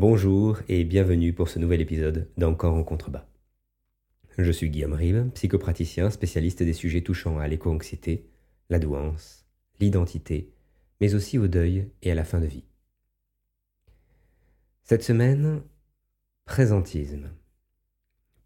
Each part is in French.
Bonjour et bienvenue pour ce nouvel épisode d'Encore en contrebas. Je suis Guillaume Rive, psychopraticien spécialiste des sujets touchant à l'éco-anxiété, la douance, l'identité, mais aussi au deuil et à la fin de vie. Cette semaine, présentisme.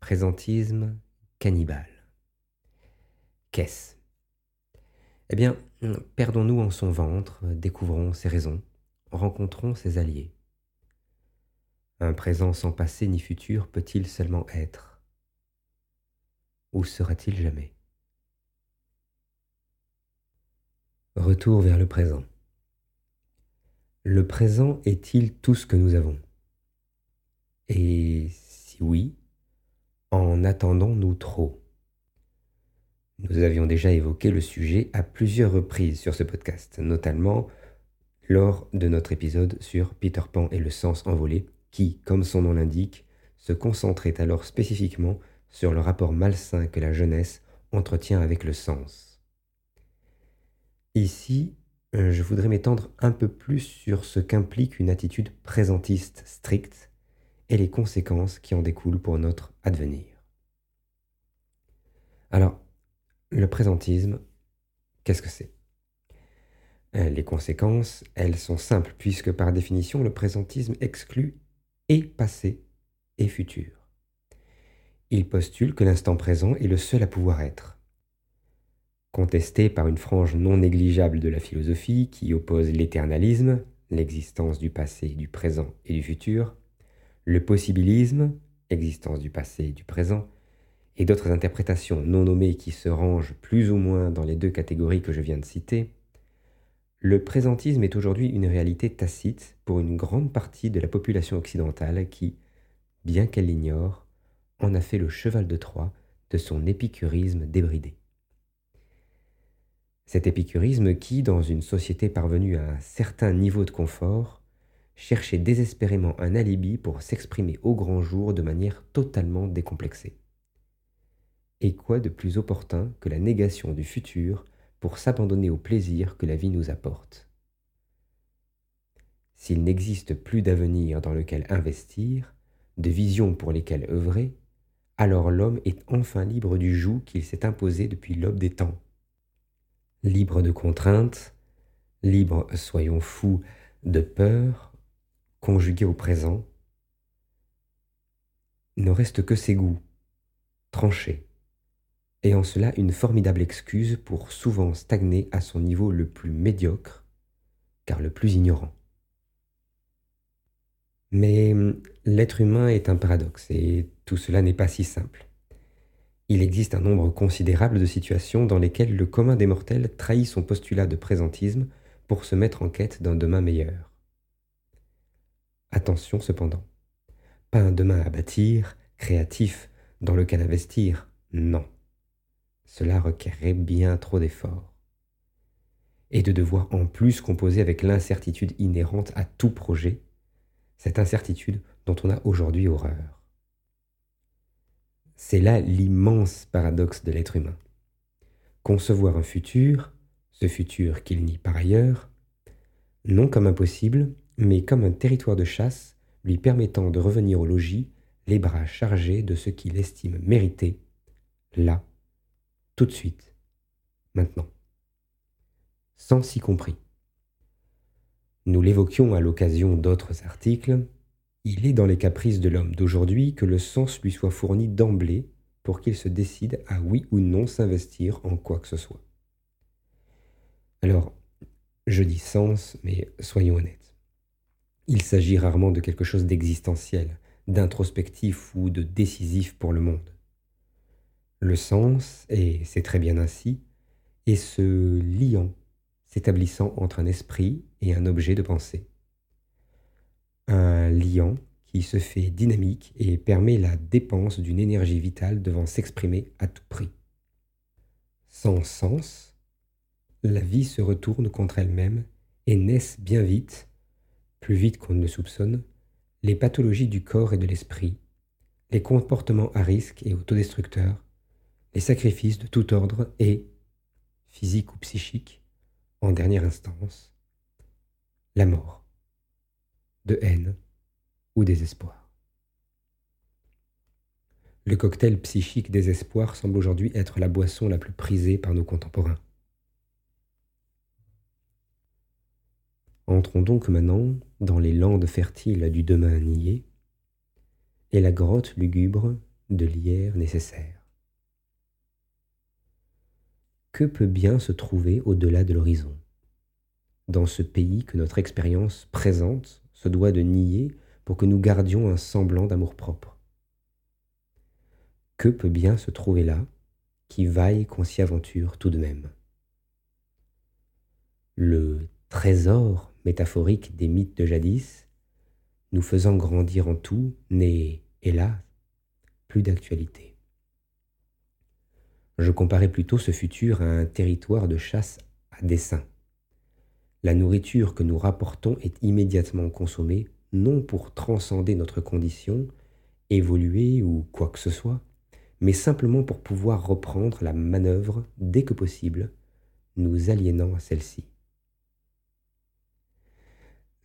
Présentisme cannibale. Qu'est-ce? Eh bien, perdons-nous en son ventre, découvrons ses raisons, rencontrons ses alliés. Un présent sans passé ni futur peut-il seulement être? Ou sera-t-il jamais? Retour vers le présent. Le présent est-il tout ce que nous avons? Et si oui, en attendons-nous trop? Nous avions déjà évoqué le sujet à plusieurs reprises sur ce podcast, notamment lors de notre épisode sur Peter Pan et le sens envolé qui, comme son nom l'indique, se concentrait alors spécifiquement sur le rapport malsain que la jeunesse entretient avec le sens. Ici, euh, je voudrais m'étendre un peu plus sur ce qu'implique une attitude présentiste stricte et les conséquences qui en découlent pour notre advenir. Alors, le présentisme, qu'est-ce que c'est? Euh, Les conséquences, elles sont simples, puisque par définition, le présentisme exclut et passé et futur. Il postule que l'instant présent est le seul à pouvoir être. Contesté par une frange non négligeable de la philosophie qui oppose l'éternalisme, l'existence du passé, du présent et du futur, le possibilisme, existence du passé et du présent, et d'autres interprétations non nommées qui se rangent plus ou moins dans les deux catégories que je viens de citer, le présentisme est aujourd'hui une réalité tacite pour une grande partie de la population occidentale qui, bien qu'elle l'ignore, en a fait le cheval de Troie de son épicurisme débridé. Cet épicurisme qui, dans une société parvenue à un certain niveau de confort, cherchait désespérément un alibi pour s'exprimer au grand jour de manière totalement décomplexée. Et quoi de plus opportun que la négation du futur pour s'abandonner au plaisir que la vie nous apporte. S'il n'existe plus d'avenir dans lequel investir, de visions pour lesquelles œuvrer, alors l'homme est enfin libre du joug qu'il s'est imposé depuis l'aube des temps. Libre de contraintes, libre, soyons fous, de peur, conjugué au présent, ne reste que ses goûts, tranchés, et en cela une formidable excuse pour souvent stagner à son niveau le plus médiocre, car le plus ignorant. Mais hum, l'être humain est un paradoxe, et tout cela n'est pas si simple. Il existe un nombre considérable de situations dans lesquelles le commun des mortels trahit son postulat de présentisme pour se mettre en quête d'un demain meilleur. Attention cependant, pas un demain à bâtir, créatif, dans lequel investir, non cela requerrait bien trop d'efforts. Et de devoir en plus composer avec l'incertitude inhérente à tout projet, cette incertitude dont on a aujourd'hui horreur. C'est là l'immense paradoxe de l'être humain. Concevoir un futur, ce futur qu'il nie par ailleurs, non comme impossible, mais comme un territoire de chasse lui permettant de revenir au logis, les bras chargés de ce qu'il estime mériter, là tout de suite, maintenant, sans s'y compris. Nous l'évoquions à l'occasion d'autres articles, il est dans les caprices de l'homme d'aujourd'hui que le sens lui soit fourni d'emblée pour qu'il se décide à oui ou non s'investir en quoi que ce soit. Alors, je dis sens, mais soyons honnêtes. Il s'agit rarement de quelque chose d'existentiel, d'introspectif ou de décisif pour le monde. Le sens, et c'est très bien ainsi, est ce liant s'établissant entre un esprit et un objet de pensée. Un liant qui se fait dynamique et permet la dépense d'une énergie vitale devant s'exprimer à tout prix. Sans sens, la vie se retourne contre elle-même et naissent bien vite, plus vite qu'on ne le soupçonne, les pathologies du corps et de l'esprit, les comportements à risque et autodestructeurs, les sacrifices de tout ordre et, physique ou psychique, en dernière instance, la mort, de haine, ou désespoir. Le cocktail psychique désespoir semble aujourd'hui être la boisson la plus prisée par nos contemporains. Entrons donc maintenant dans les landes fertiles du demain nié et la grotte lugubre de l'hier nécessaire. Que peut bien se trouver au-delà de l'horizon? Dans ce pays que notre expérience présente se doit de nier pour que nous gardions un semblant d'amour-propre. Que peut bien se trouver là qui vaille qu'on s'y aventure tout de même? Le trésor métaphorique des mythes de jadis, nous faisant grandir en tout, n'est, hélas, plus d'actualité. Je comparais plutôt ce futur à un territoire de chasse à dessein. La nourriture que nous rapportons est immédiatement consommée, non pour transcender notre condition, évoluer ou quoi que ce soit, mais simplement pour pouvoir reprendre la manœuvre dès que possible, nous aliénant à celle-ci.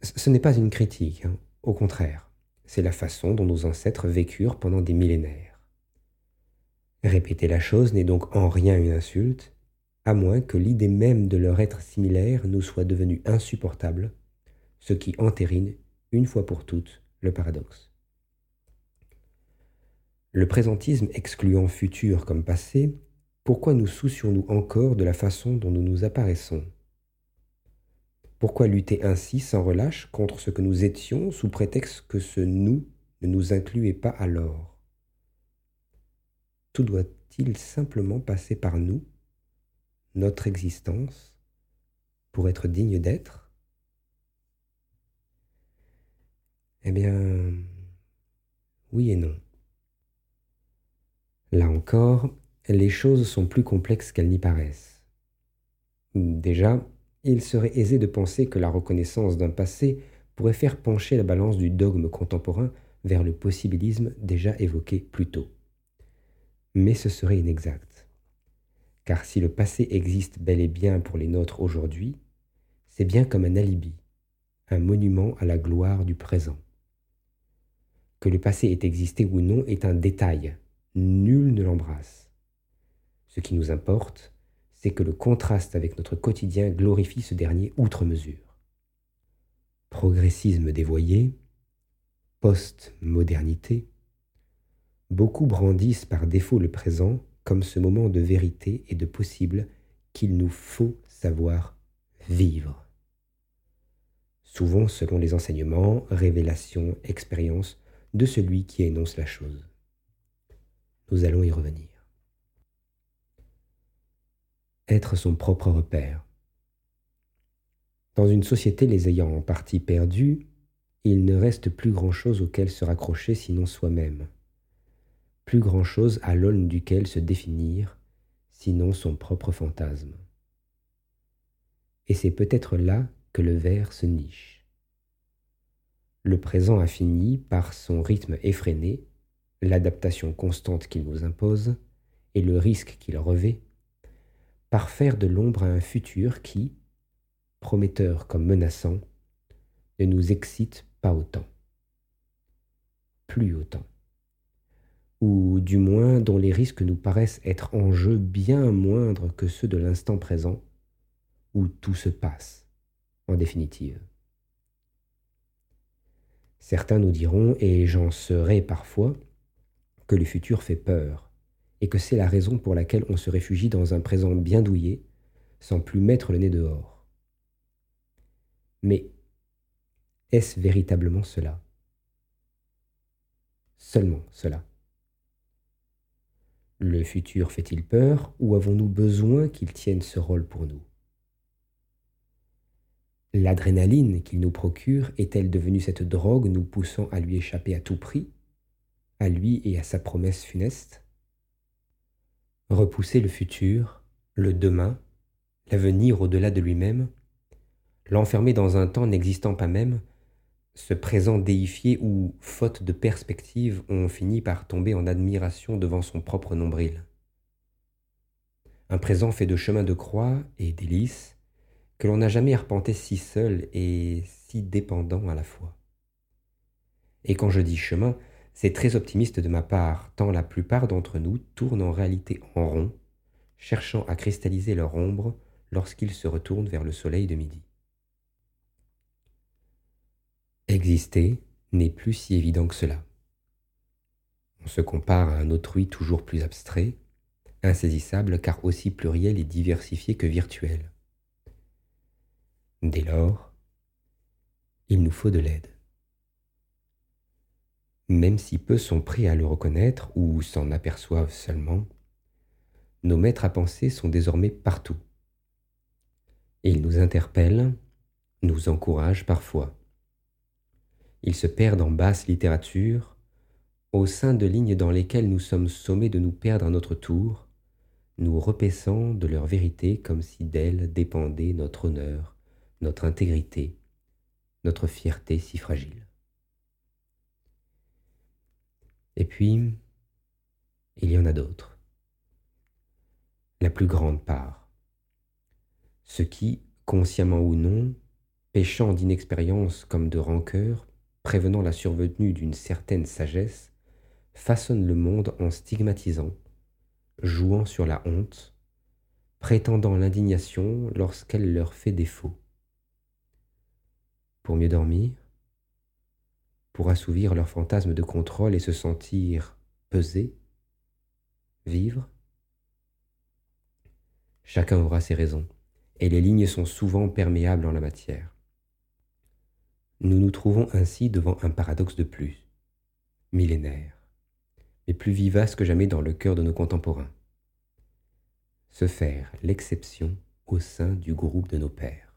Ce n'est pas une critique, hein. au contraire, c'est la façon dont nos ancêtres vécurent pendant des millénaires. Répéter la chose n'est donc en rien une insulte, à moins que l'idée même de leur être similaire nous soit devenue insupportable, ce qui entérine, une fois pour toutes, le paradoxe. Le présentisme excluant futur comme passé, pourquoi nous soucions-nous encore de la façon dont nous nous apparaissons? Pourquoi lutter ainsi sans relâche contre ce que nous étions sous prétexte que ce nous ne nous incluait pas alors? Tout doit-il simplement passer par nous, notre existence, pour être digne d'être? Eh bien, oui et non. Là encore, les choses sont plus complexes qu'elles n'y paraissent. Déjà, il serait aisé de penser que la reconnaissance d'un passé pourrait faire pencher la balance du dogme contemporain vers le possibilisme déjà évoqué plus tôt. Mais ce serait inexact. Car si le passé existe bel et bien pour les nôtres aujourd'hui, c'est bien comme un alibi, un monument à la gloire du présent. Que le passé ait existé ou non est un détail, nul ne l'embrasse. Ce qui nous importe, c'est que le contraste avec notre quotidien glorifie ce dernier outre mesure. Progressisme dévoyé, post-modernité, beaucoup brandissent par défaut le présent comme ce moment de vérité et de possible qu'il nous faut savoir vivre. Souvent selon les enseignements, révélations, expériences de celui qui énonce la chose. Nous allons y revenir être son propre repère. Dans une société les ayant en partie perdus, il ne reste plus grand-chose auquel se raccrocher sinon soi-même, plus grand-chose à l'aune duquel se définir sinon son propre fantasme. Et c'est peut-être là que le vers se niche. Le présent a fini par son rythme effréné, l'adaptation constante qu'il nous impose et le risque qu'il revêt par faire de l'ombre à un futur qui, prometteur comme menaçant, ne nous excite pas autant, plus autant, ou du moins dont les risques nous paraissent être en jeu bien moindres que ceux de l'instant présent, où tout se passe, en définitive. Certains nous diront, et j'en serai parfois, que le futur fait peur, et que c'est la raison pour laquelle on se réfugie dans un présent bien douillé, sans plus mettre le nez dehors. Mais est-ce véritablement cela? Seulement cela. Le futur fait-il peur ou avons-nous besoin qu'il tienne ce rôle pour nous? L'adrénaline qu'il nous procure est-elle devenue cette drogue nous poussant à lui échapper à tout prix, à lui et à sa promesse funeste? Repousser le futur, le demain, l'avenir au-delà de lui-même, l'enfermer dans un temps n'existant pas même, ce présent déifié où, faute de perspective, on finit par tomber en admiration devant son propre nombril. Un présent fait de chemin de croix et délices que l'on n'a jamais arpenté si seul et si dépendant à la fois. Et quand je dis chemin, c'est très optimiste de ma part, tant la plupart d'entre nous tournent en réalité en rond, cherchant à cristalliser leur ombre lorsqu'ils se retournent vers le soleil de midi. Exister n'est plus si évident que cela. On se compare à un autrui toujours plus abstrait, insaisissable car aussi pluriel et diversifié que virtuel. Dès lors, il nous faut de l'aide. Même si peu sont prêts à le reconnaître ou s'en aperçoivent seulement, nos maîtres à penser sont désormais partout. Ils nous interpellent, nous encouragent parfois. Ils se perdent en basse littérature, au sein de lignes dans lesquelles nous sommes sommés de nous perdre à notre tour, nous repaissant de leur vérité comme si d'elles dépendait notre honneur, notre intégrité, notre fierté si fragile. Et puis, il y en a d'autres. La plus grande part. Ceux qui, consciemment ou non, péchant d'inexpérience comme de rancœur, prévenant la survenue d'une certaine sagesse, façonnent le monde en stigmatisant, jouant sur la honte, prétendant l'indignation lorsqu'elle leur fait défaut. Pour mieux dormir, pour assouvir leur fantasme de contrôle et se sentir peser, vivre, chacun aura ses raisons, et les lignes sont souvent perméables en la matière. Nous nous trouvons ainsi devant un paradoxe de plus, millénaire mais plus vivace que jamais dans le cœur de nos contemporains. Se faire l'exception au sein du groupe de nos pères.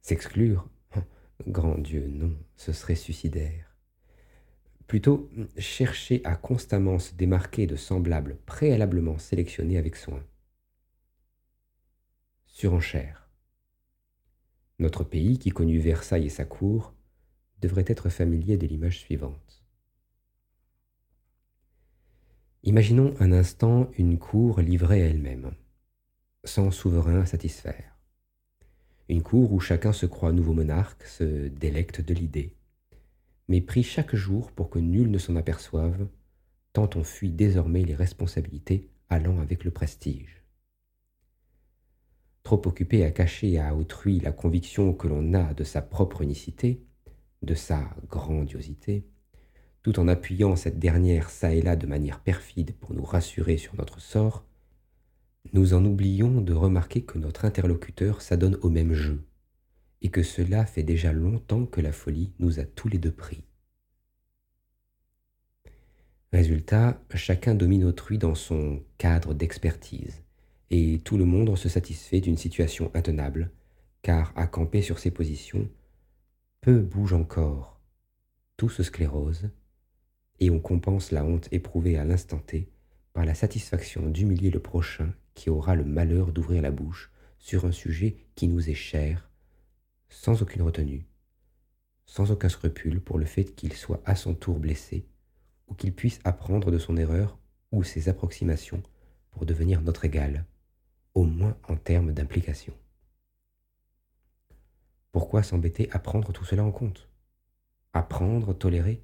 S'exclure Grand Dieu, non, ce serait suicidaire. Plutôt chercher à constamment se démarquer de semblables préalablement sélectionnés avec soin. Surenchère. Notre pays, qui connut Versailles et sa cour, devrait être familier de l'image suivante. Imaginons un instant une cour livrée à elle-même, sans souverain à satisfaire. Une cour où chacun se croit nouveau monarque, se délecte de l'idée, mais pris chaque jour pour que nul ne s'en aperçoive, tant on fuit désormais les responsabilités allant avec le prestige. Trop occupé à cacher à autrui la conviction que l'on a de sa propre unicité, de sa grandiosité, tout en appuyant cette dernière çà et là de manière perfide pour nous rassurer sur notre sort, nous en oublions de remarquer que notre interlocuteur s'adonne au même jeu, et que cela fait déjà longtemps que la folie nous a tous les deux pris. Résultat, chacun domine autrui dans son cadre d'expertise, et tout le monde se satisfait d'une situation intenable, car à camper sur ses positions, peu bouge encore, tout se sclérose, et on compense la honte éprouvée à l'instant T par la satisfaction d'humilier le prochain qui aura le malheur d'ouvrir la bouche sur un sujet qui nous est cher, sans aucune retenue, sans aucun scrupule pour le fait qu'il soit à son tour blessé, ou qu'il puisse apprendre de son erreur ou ses approximations pour devenir notre égal, au moins en termes d'implication. Pourquoi s'embêter à prendre tout cela en compte? Apprendre, tolérer?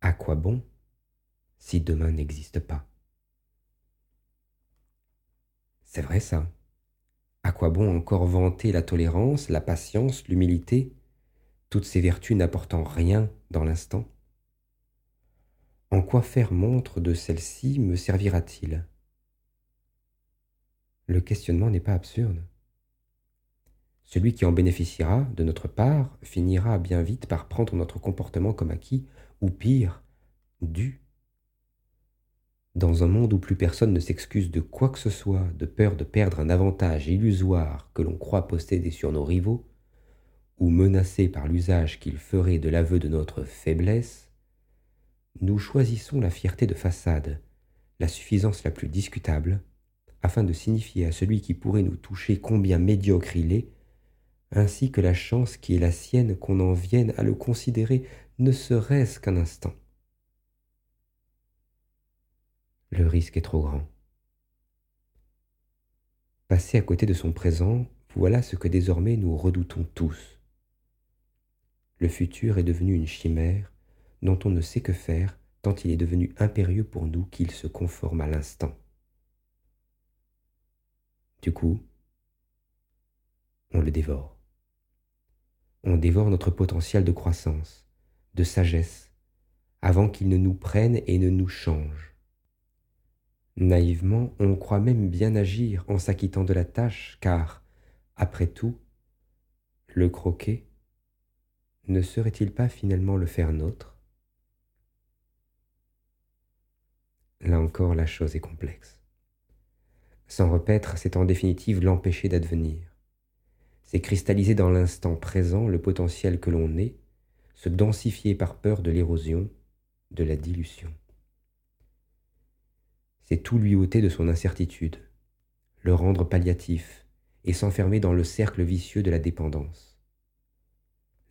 À quoi bon si demain n'existe pas? C'est vrai ça. À quoi bon encore vanter la tolérance, la patience, l'humilité, toutes ces vertus n'apportant rien dans l'instant? En quoi faire montre de celle-ci me servira-t-il? Le questionnement n'est pas absurde. Celui qui en bénéficiera, de notre part, finira bien vite par prendre notre comportement comme acquis ou pire, dû. Dans un monde où plus personne ne s'excuse de quoi que ce soit, de peur de perdre un avantage illusoire que l'on croit posséder sur nos rivaux, ou menacé par l'usage qu'ils feraient de l'aveu de notre faiblesse, nous choisissons la fierté de façade, la suffisance la plus discutable, afin de signifier à celui qui pourrait nous toucher combien médiocre il est, ainsi que la chance qui est la sienne qu'on en vienne à le considérer ne serait-ce qu'un instant. Le risque est trop grand. Passer à côté de son présent, voilà ce que désormais nous redoutons tous. le futur est devenu une chimère dont on ne sait que faire tant il est devenu impérieux pour nous qu'il se conforme à l'instant. Du coup, on le dévore. On dévore notre potentiel de croissance, de sagesse, avant qu'il ne nous prenne et ne nous change. Naïvement, on croit même bien agir en s'acquittant de la tâche, car, après tout, le croquet ne serait-il pas finalement le faire nôtre? Là encore, la chose est complexe. S'en repaître, c'est en définitive l'empêcher d'advenir. C'est cristalliser dans l'instant présent le potentiel que l'on est, se densifier par peur de l'érosion, de la dilution. C'est tout lui ôter de son incertitude, le rendre palliatif et s'enfermer dans le cercle vicieux de la dépendance.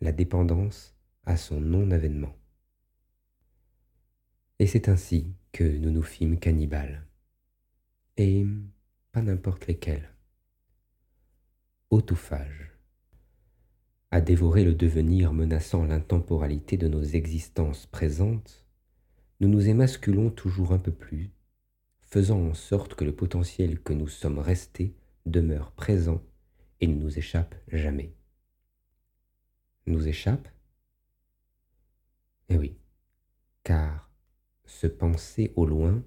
La dépendance à son non-avènement. Et c'est ainsi que nous nous fîmes cannibales. Et n'importe lesquels. Autophage. À dévorer le devenir menaçant l'intemporalité de nos existences présentes, nous nous émasculons toujours un peu plus, faisant en sorte que le potentiel que nous sommes restés demeure présent et ne nous échappe jamais. Nous échappe? Eh oui, car se penser au loin,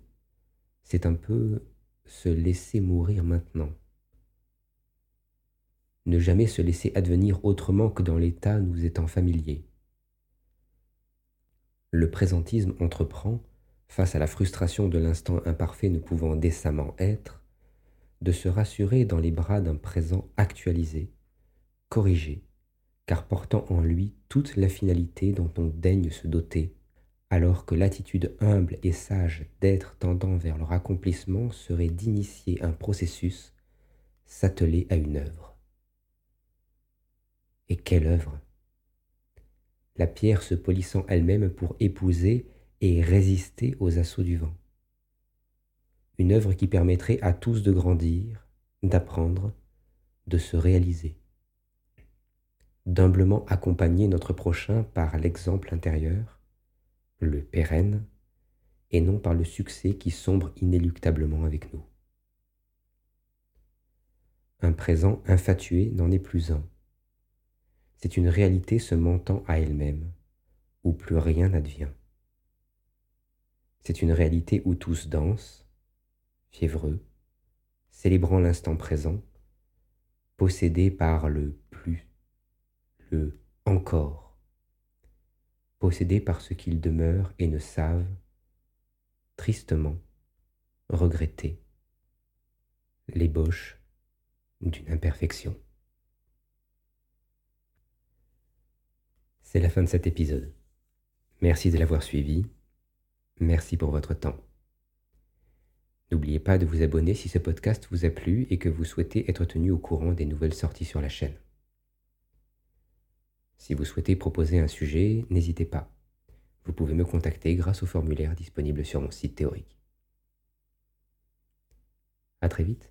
c'est un peu se laisser mourir maintenant. Ne jamais se laisser advenir autrement que dans l'état nous étant familier. Le présentisme entreprend, face à la frustration de l'instant imparfait ne pouvant décemment être, de se rassurer dans les bras d'un présent actualisé, corrigé, car portant en lui toute la finalité dont on daigne se doter alors que l'attitude humble et sage d'être tendant vers leur accomplissement serait d'initier un processus, s'atteler à une œuvre. Et quelle œuvre? La pierre se polissant elle-même pour épouser et résister aux assauts du vent. Une œuvre qui permettrait à tous de grandir, d'apprendre, de se réaliser. D'humblement accompagner notre prochain par l'exemple intérieur, le pérenne, et non par le succès qui sombre inéluctablement avec nous. Un présent infatué n'en est plus un. C'est une réalité se montant à elle-même, où plus rien n'advient. C'est une réalité où tous dansent, fiévreux, célébrant l'instant présent, possédés par le plus, le encore possédés par ce qu'ils demeurent et ne savent, tristement, regretter l'ébauche d'une imperfection. C'est la fin de cet épisode. Merci de l'avoir suivi. Merci pour votre temps. N'oubliez pas de vous abonner si ce podcast vous a plu et que vous souhaitez être tenu au courant des nouvelles sorties sur la chaîne. Si vous souhaitez proposer un sujet, n'hésitez pas. Vous pouvez me contacter grâce au formulaire disponible sur mon site théorique. À très vite.